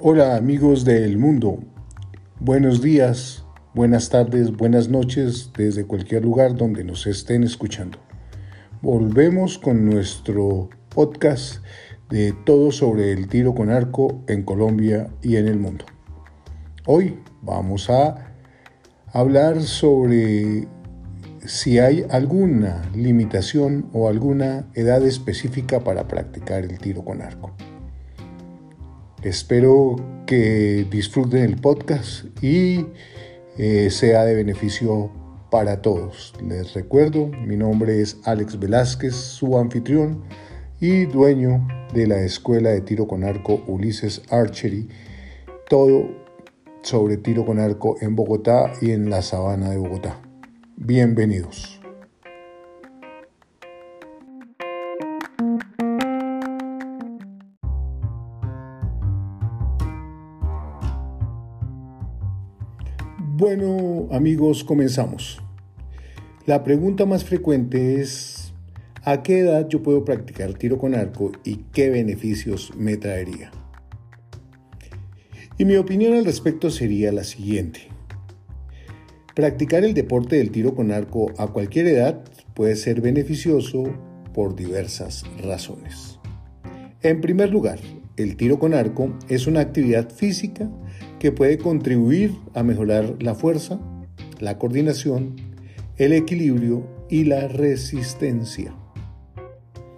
Hola amigos del mundo, buenos días, buenas tardes, buenas noches desde cualquier lugar donde nos estén escuchando. Volvemos con nuestro podcast de todo sobre el tiro con arco en Colombia y en el mundo. Hoy vamos a hablar sobre si hay alguna limitación o alguna edad específica para practicar el tiro con arco. Espero que disfruten el podcast y eh, sea de beneficio para todos. Les recuerdo, mi nombre es Alex Velázquez, su anfitrión y dueño de la Escuela de Tiro con Arco Ulises Archery. Todo sobre tiro con arco en Bogotá y en la sabana de Bogotá. Bienvenidos. Bueno amigos, comenzamos. La pregunta más frecuente es, ¿a qué edad yo puedo practicar tiro con arco y qué beneficios me traería? Y mi opinión al respecto sería la siguiente. Practicar el deporte del tiro con arco a cualquier edad puede ser beneficioso por diversas razones. En primer lugar, el tiro con arco es una actividad física que puede contribuir a mejorar la fuerza, la coordinación, el equilibrio y la resistencia.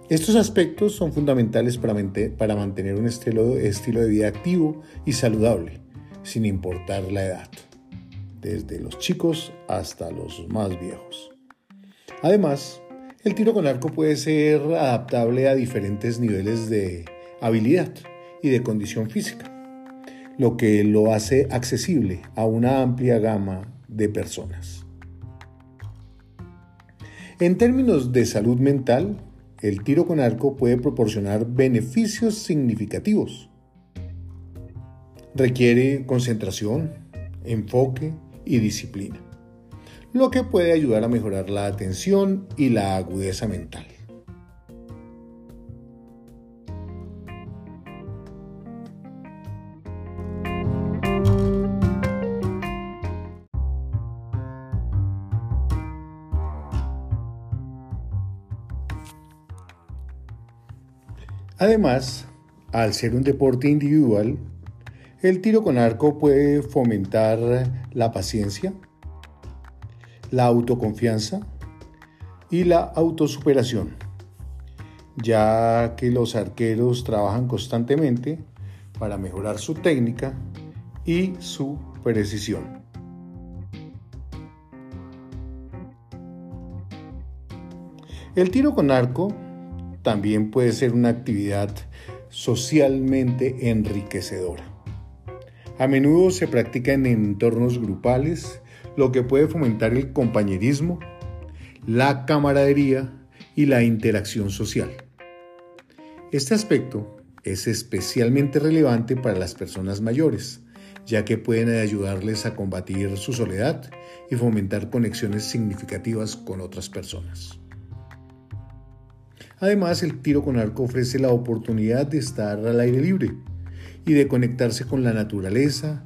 Estos aspectos son fundamentales para, mantener un estilo, de vida activo y saludable, sin importar la edad, desde los chicos hasta los más viejos. Además, el tiro con arco puede ser adaptable a diferentes niveles de habilidad y de condición física lo que lo hace accesible a una amplia gama de personas. En términos de salud mental, el tiro con arco puede proporcionar beneficios significativos. Requiere concentración, enfoque y disciplina, lo que puede ayudar a mejorar la atención y la agudeza mental. Además, al ser un deporte individual, el tiro con arco puede fomentar la paciencia, la autoconfianza y la autosuperación, ya que los arqueros trabajan constantemente para mejorar su técnica y su precisión. El tiro con arco también puede ser una actividad socialmente enriquecedora. A menudo se practica en entornos grupales, lo que puede fomentar el compañerismo, la camaradería y la interacción social. Este aspecto es especialmente relevante para las personas mayores, ya que pueden ayudarles a combatir su soledad y fomentar conexiones significativas con otras personas. Además, el tiro con arco ofrece la oportunidad de estar al aire libre y de conectarse con la naturaleza,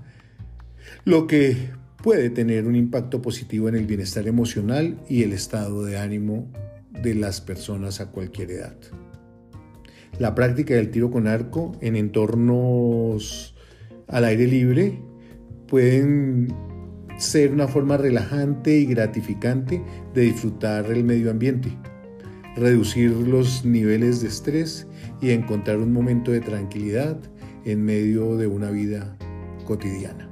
lo que puede tener un impacto positivo en el bienestar emocional y el estado de ánimo de las personas a cualquier edad. La práctica del tiro con arco en entornos al aire libre pueden ser una forma relajante y gratificante de disfrutar el medio ambiente reducir los niveles de estrés y encontrar un momento de tranquilidad en medio de una vida cotidiana.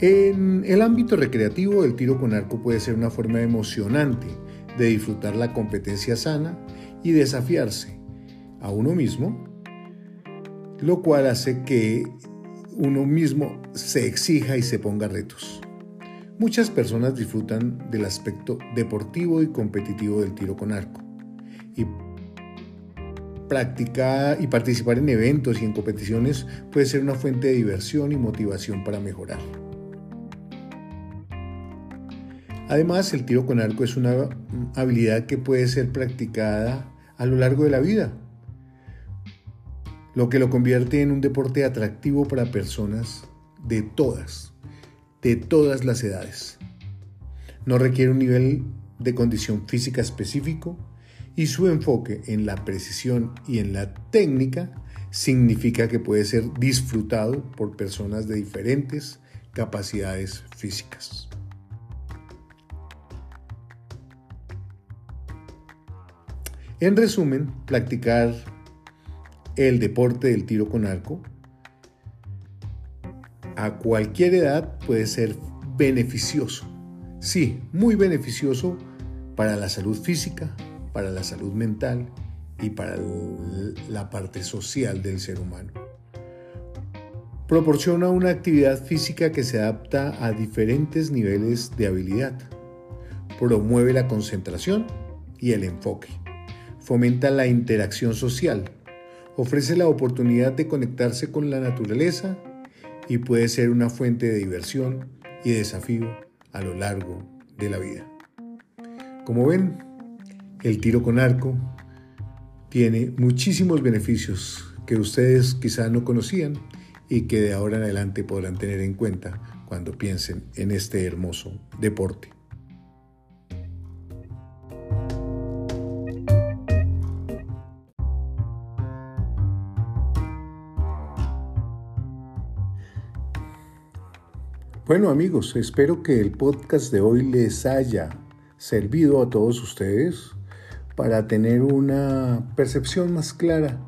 En el ámbito recreativo, el tiro con arco puede ser una forma emocionante de disfrutar la competencia sana y desafiarse a uno mismo, lo cual hace que uno mismo se exija y se ponga retos. Muchas personas disfrutan del aspecto deportivo y competitivo del tiro con arco y practicar y participar en eventos y en competiciones puede ser una fuente de diversión y motivación para mejorar. Además, el tiro con arco es una habilidad que puede ser practicada a lo largo de la vida. lo que lo convierte en un deporte atractivo para personas de todas, de todas las edades. No requiere un nivel de condición física específico y su enfoque en la precisión y en la técnica significa que puede ser disfrutado por personas de diferentes capacidades físicas. En resumen, practicar el deporte del tiro con arco a cualquier edad puede ser beneficioso. Sí, muy beneficioso para la salud física, para la salud mental y para la parte social del ser humano. Proporciona una actividad física que se adapta a diferentes niveles de habilidad. Promueve la concentración y el enfoque. Fomenta la interacción social. Ofrece la oportunidad de conectarse con la naturaleza y puede ser una fuente de diversión y desafío a lo largo de la vida. Como ven, el tiro con arco tiene muchísimos beneficios que ustedes quizá no conocían y que de ahora en adelante podrán tener en cuenta cuando piensen en este hermoso deporte. Bueno amigos, espero que el podcast de hoy les haya servido a todos ustedes para tener una percepción más clara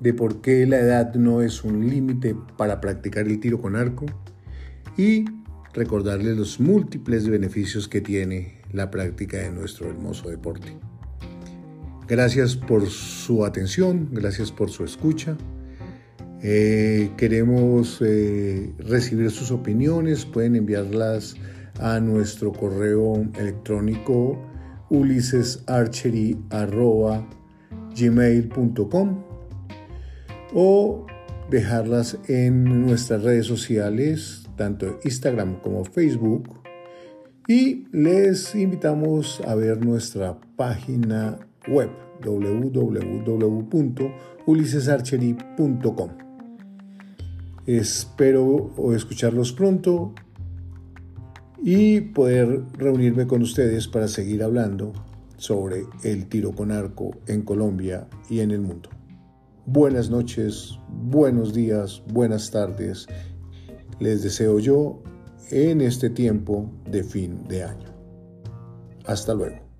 de por qué la edad no es un límite para practicar el tiro con arco y recordarles los múltiples beneficios que tiene la práctica de nuestro hermoso deporte. Gracias por su atención, gracias por su escucha. Eh, queremos eh, recibir sus opiniones, pueden enviarlas a nuestro correo electrónico ulisesarchery.gmail.com o dejarlas en nuestras redes sociales, tanto Instagram como Facebook. Y les invitamos a ver nuestra página web www.ulisesarchery.com. Espero escucharlos pronto y poder reunirme con ustedes para seguir hablando sobre el tiro con arco en Colombia y en el mundo. Buenas noches, buenos días, buenas tardes. Les deseo yo en este tiempo de fin de año. Hasta luego.